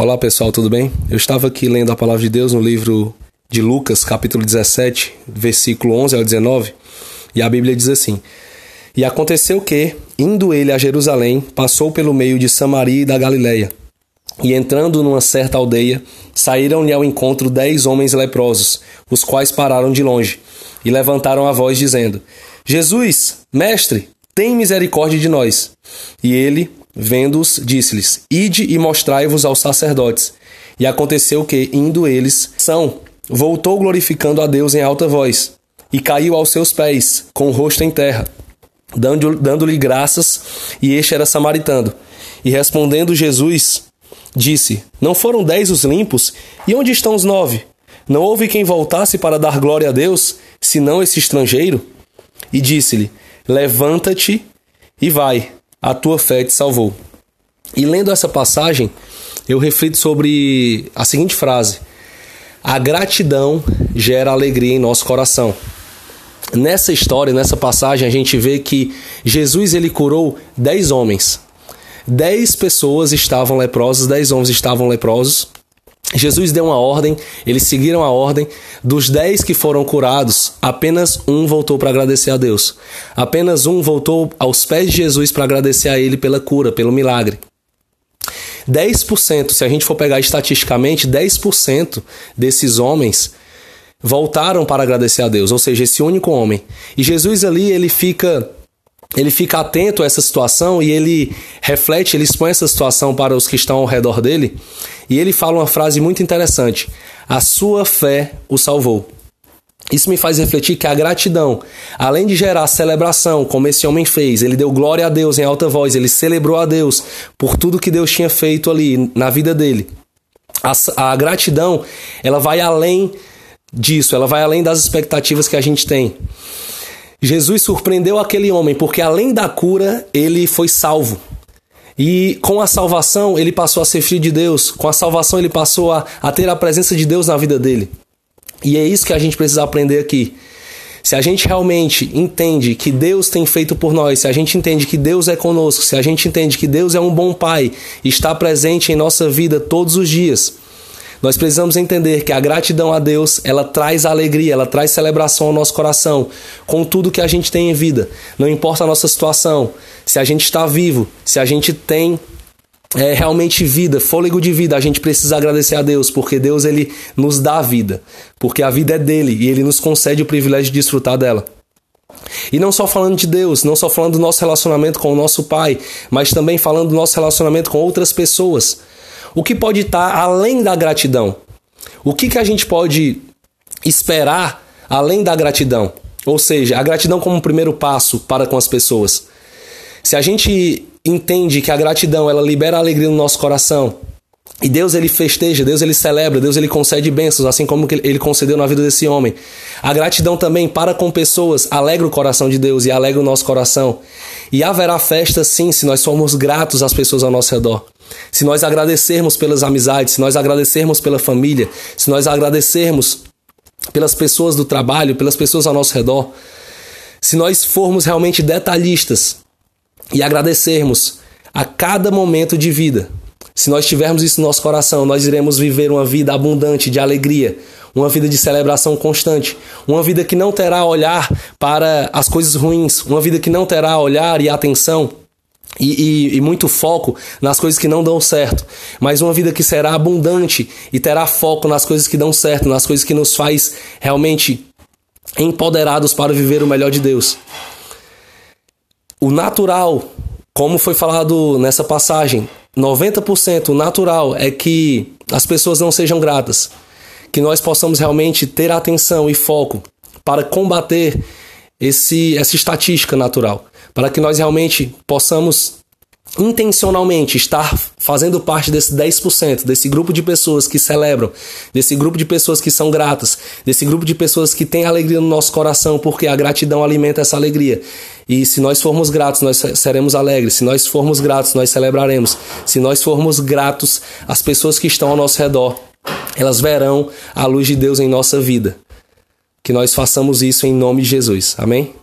Olá pessoal, tudo bem? Eu estava aqui lendo a palavra de Deus no livro de Lucas, capítulo 17, versículo 11 ao 19, e a Bíblia diz assim: E aconteceu que, indo ele a Jerusalém, passou pelo meio de Samaria e da Galileia. E entrando numa certa aldeia, saíram-lhe ao encontro dez homens leprosos, os quais pararam de longe, e levantaram a voz, dizendo: Jesus, mestre, tem misericórdia de nós. E ele, Vendo-os, disse-lhes: Ide e mostrai-vos aos sacerdotes. E aconteceu que, indo eles, São voltou glorificando a Deus em alta voz, e caiu aos seus pés, com o rosto em terra, dando-lhe graças, e este era samaritano. E respondendo Jesus, disse: Não foram dez os limpos? E onde estão os nove? Não houve quem voltasse para dar glória a Deus, senão esse estrangeiro? E disse-lhe: Levanta-te e vai a tua fé te salvou. E lendo essa passagem, eu reflito sobre a seguinte frase: A gratidão gera alegria em nosso coração. Nessa história, nessa passagem, a gente vê que Jesus ele curou dez homens. Dez pessoas estavam leprosas, dez homens estavam leprosos. Jesus deu uma ordem, eles seguiram a ordem. Dos dez que foram curados, apenas um voltou para agradecer a Deus. Apenas um voltou aos pés de Jesus para agradecer a Ele pela cura, pelo milagre. 10%, se a gente for pegar estatisticamente, 10% desses homens voltaram para agradecer a Deus, ou seja, esse único homem. E Jesus ali, ele fica ele fica atento a essa situação e ele reflete, ele expõe essa situação para os que estão ao redor dele, e ele fala uma frase muito interessante: A sua fé o salvou. Isso me faz refletir que a gratidão, além de gerar celebração, como esse homem fez, ele deu glória a Deus em alta voz, ele celebrou a Deus por tudo que Deus tinha feito ali na vida dele. A, a gratidão, ela vai além disso, ela vai além das expectativas que a gente tem. Jesus surpreendeu aquele homem porque, além da cura, ele foi salvo. E com a salvação, ele passou a ser filho de Deus. Com a salvação, ele passou a, a ter a presença de Deus na vida dele. E é isso que a gente precisa aprender aqui. Se a gente realmente entende que Deus tem feito por nós, se a gente entende que Deus é conosco, se a gente entende que Deus é um bom Pai, está presente em nossa vida todos os dias, nós precisamos entender que a gratidão a Deus, ela traz alegria, ela traz celebração ao nosso coração, com tudo que a gente tem em vida. Não importa a nossa situação, se a gente está vivo, se a gente tem é, realmente vida, fôlego de vida, a gente precisa agradecer a Deus, porque Deus ele nos dá a vida, porque a vida é dele e ele nos concede o privilégio de desfrutar dela. E não só falando de Deus, não só falando do nosso relacionamento com o nosso Pai, mas também falando do nosso relacionamento com outras pessoas. O que pode estar além da gratidão? O que, que a gente pode esperar além da gratidão? Ou seja, a gratidão como primeiro passo para com as pessoas. Se a gente entende que a gratidão ela libera alegria no nosso coração, e Deus ele festeja, Deus ele celebra, Deus ele concede bênçãos, assim como ele concedeu na vida desse homem. A gratidão também para com pessoas alegra o coração de Deus e alegra o nosso coração. E haverá festa sim se nós formos gratos às pessoas ao nosso redor. Se nós agradecermos pelas amizades, se nós agradecermos pela família, se nós agradecermos pelas pessoas do trabalho, pelas pessoas ao nosso redor, se nós formos realmente detalhistas e agradecermos a cada momento de vida, se nós tivermos isso no nosso coração, nós iremos viver uma vida abundante de alegria, uma vida de celebração constante, uma vida que não terá olhar para as coisas ruins, uma vida que não terá olhar e atenção e, e, e, muito foco nas coisas que não dão certo, mas uma vida que será abundante e terá foco nas coisas que dão certo, nas coisas que nos faz realmente empoderados para viver o melhor de Deus. O natural, como foi falado nessa passagem, 90% natural é que as pessoas não sejam gratas, que nós possamos realmente ter atenção e foco para combater esse, essa estatística natural para que nós realmente possamos intencionalmente estar fazendo parte desse 10%, desse grupo de pessoas que celebram, desse grupo de pessoas que são gratas, desse grupo de pessoas que têm alegria no nosso coração, porque a gratidão alimenta essa alegria. E se nós formos gratos, nós seremos alegres. Se nós formos gratos, nós celebraremos. Se nós formos gratos, as pessoas que estão ao nosso redor, elas verão a luz de Deus em nossa vida. Que nós façamos isso em nome de Jesus. Amém?